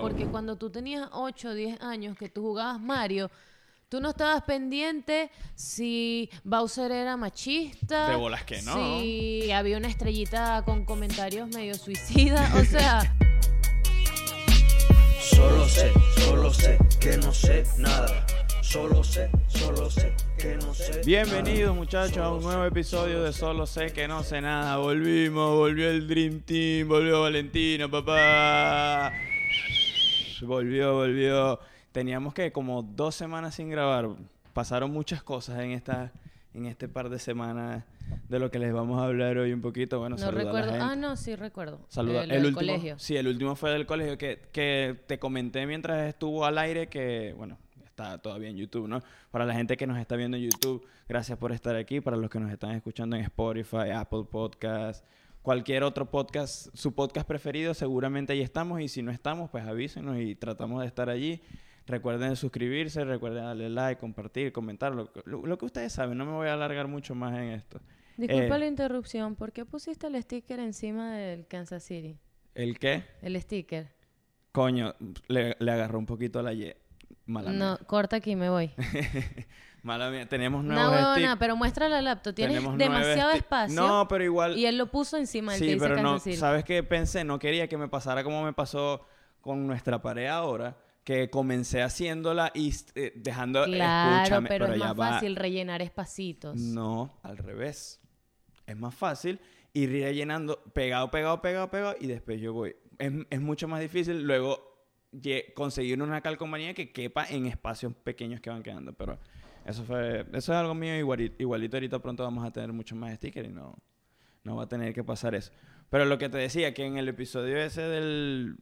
Porque cuando tú tenías 8 o 10 años que tú jugabas Mario, tú no estabas pendiente si Bowser era machista. De bolas que no. Si había una estrellita con comentarios medio suicida. O sea, Solo sé, solo sé que no sé nada. Solo sé, solo sé que no sé. Bienvenidos muchachos a un nuevo episodio de Solo sé que no sé nada. Volvimos, volvió el Dream Team, volvió Valentino, papá. Volvió, volvió. Teníamos que como dos semanas sin grabar. Pasaron muchas cosas en esta, en este par de semanas de lo que les vamos a hablar hoy un poquito. Bueno, no saludar a la recuerdo. Ah, gente. no, sí recuerdo. Saluda. El del último, colegio. Sí, el último fue del colegio que, que te comenté mientras estuvo al aire que, bueno, está todavía en YouTube, ¿no? Para la gente que nos está viendo en YouTube, gracias por estar aquí. Para los que nos están escuchando en Spotify, Apple Podcast, cualquier otro podcast, su podcast preferido, seguramente ahí estamos. Y si no estamos, pues avísenos y tratamos de estar allí. Recuerden suscribirse, recuerden darle like, compartir, comentar, lo, lo- lo que ustedes saben. No me voy a alargar mucho más en esto. Disculpa Eh, la interrupción. ¿Por qué pusiste el sticker encima del Kansas City? ¿El qué? El sticker. Coño, le, le agarró un poquito la ye. Mala mía. No, corta aquí, me voy. Mala mía. Tenemos No, nuevos huevona, stick- pero muestra la laptop. Tienes tenemos demasiado espacio. No, pero igual. Y él lo puso encima del sí, dice pero no. ¿Sabes qué pensé? No quería que me pasara como me pasó con nuestra pared ahora. Que comencé haciéndola y eh, dejando. Claro, escúchame, pero, es más va. fácil rellenar espacios. No, al revés. Es más fácil ir rellenando pegado, pegado, pegado, pegado y después yo voy. Es, es mucho más difícil luego conseguir una calcomanía que quepa en espacios pequeños que van quedando. Pero eso fue, eso es algo mío igualito, igualito ahorita pronto vamos a tener muchos más stickers y no, no va a tener que pasar eso. Pero lo que te decía, que en el episodio ese del,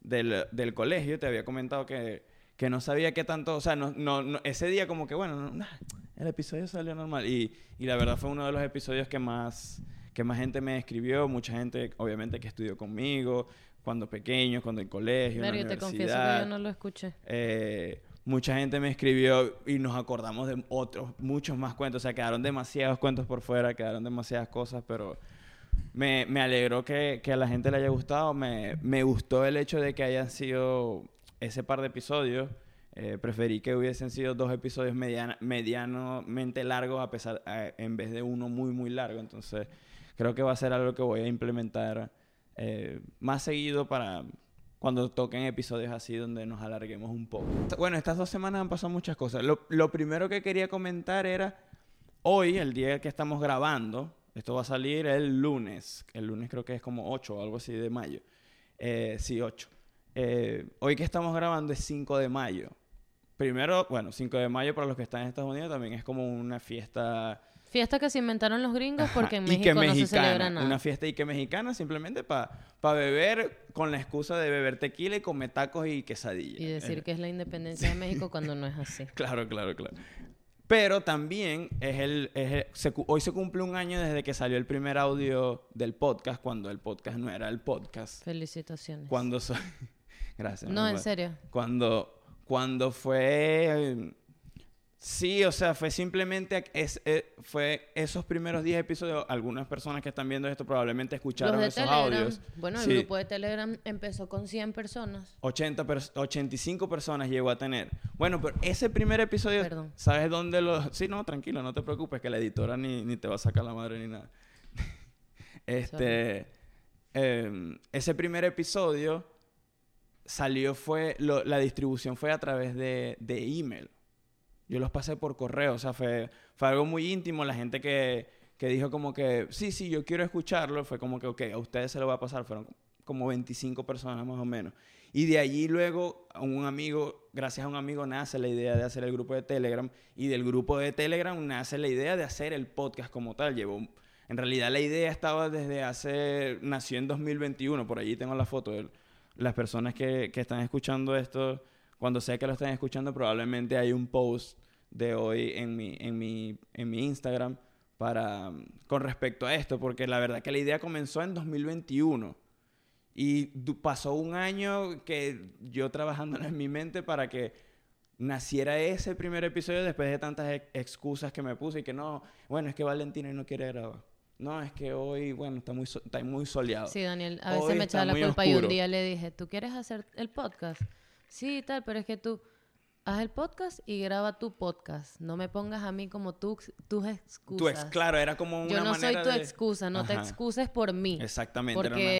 del, del colegio te había comentado que, que no sabía qué tanto, o sea, no, no, no- ese día como que, bueno, no, el episodio salió normal. Y, y la verdad fue uno de los episodios que más, que más gente me escribió, mucha gente obviamente que estudió conmigo, cuando pequeño, cuando en colegio, en la Claro, yo te confieso que universidad. yo no lo escuché. Eh, mucha gente me escribió y nos acordamos de otros, muchos más cuentos. O sea, quedaron demasiados cuentos por fuera, quedaron demasiadas cosas, pero me, me alegró que, que a la gente le haya gustado. Me, me gustó el hecho de que hayan sido ese par de episodios. Eh, preferí que hubiesen sido dos episodios mediana- medianamente largos a pesar, eh, en vez de uno muy, muy largo. Entonces, creo que va a ser algo que voy a implementar eh, más seguido para cuando toquen episodios así donde nos alarguemos un poco. Bueno, estas dos semanas han pasado muchas cosas. Lo, primero que quería comentar era hoy, el día que estamos grabando, esto va a salir el lunes. El lunes creo que es como 8 o algo así de mayo. Eh, sí, 8. Eh, hoy que estamos grabando es 5 de mayo. Primero, bueno, 5 de mayo para los que están en Estados Unidos también es como una fiesta Fiesta que se inventaron los gringos porque en y México que no se celebra nada. Una fiesta y que mexicana simplemente para beber con la excusa de beber tequila y comer tacos y quesadillas. Y decir Eh, que es la independencia de México cuando no es así. Claro, claro, claro. Pero también es el, es el- se cu- hoy se cumple un año desde que salió el primer audio del podcast, cuando el podcast no era el podcast. Felicitaciones. Cuando so- Gracias. No, en serio. Cuando, cuando fue... Sí, o sea, fue simplemente... Es, eh, fue esos primeros 10 episodios. Algunas personas que están viendo esto probablemente escucharon Los de esos Telegram. audios. Bueno, el Sí. grupo de Telegram empezó con 100 personas. 80 pers- 85 personas llegó a tener. Bueno, pero ese primer episodio, Perdón. ¿sabes dónde lo...? Sí, no, tranquilo, no te preocupes, que la editora ni, ni te va a sacar la madre ni nada. este... em, ese primer episodio salió, fue... lo- la distribución fue a través de, de email. Yo los pasé por correo, o sea, fue, fue algo muy íntimo. La gente que, que dijo como que, sí, sí, yo quiero escucharlo, fue como que, ok, a ustedes se lo va a pasar. Fueron como 25 personas más o menos. Y de allí luego, un amigo, gracias a un amigo, nace la idea de hacer el grupo de Telegram. Y del grupo de Telegram nace la idea de hacer el podcast como tal. Llevó, en realidad la idea estaba desde hace, nació en 2021, por allí tengo la foto. de las personas que, que están escuchando esto, cuando sé que lo están escuchando, probablemente hay un post de hoy en mi, en mi, en mi Instagram para, con respecto a esto, porque la verdad que la idea comenzó en 2021. Y pasó un año que yo trabajando en mi mente para que naciera ese primer episodio después de tantas ex- excusas que me puse y que no, bueno, es que Valentina no quiere grabar. No, es que hoy, bueno, está muy, so- está muy soleado. Sí, Daniel, a Hoy veces me está echaba la culpa y un oscuro. día le dije, ¿tú quieres hacer el podcast? Sí, tal, pero es que tú haz el podcast y graba tu podcast. No me pongas a mí como tú, tus excusas. Tú ex, claro, era como una Yo no soy tu de- excusa, no te excuses por mí. Exactamente. era Porque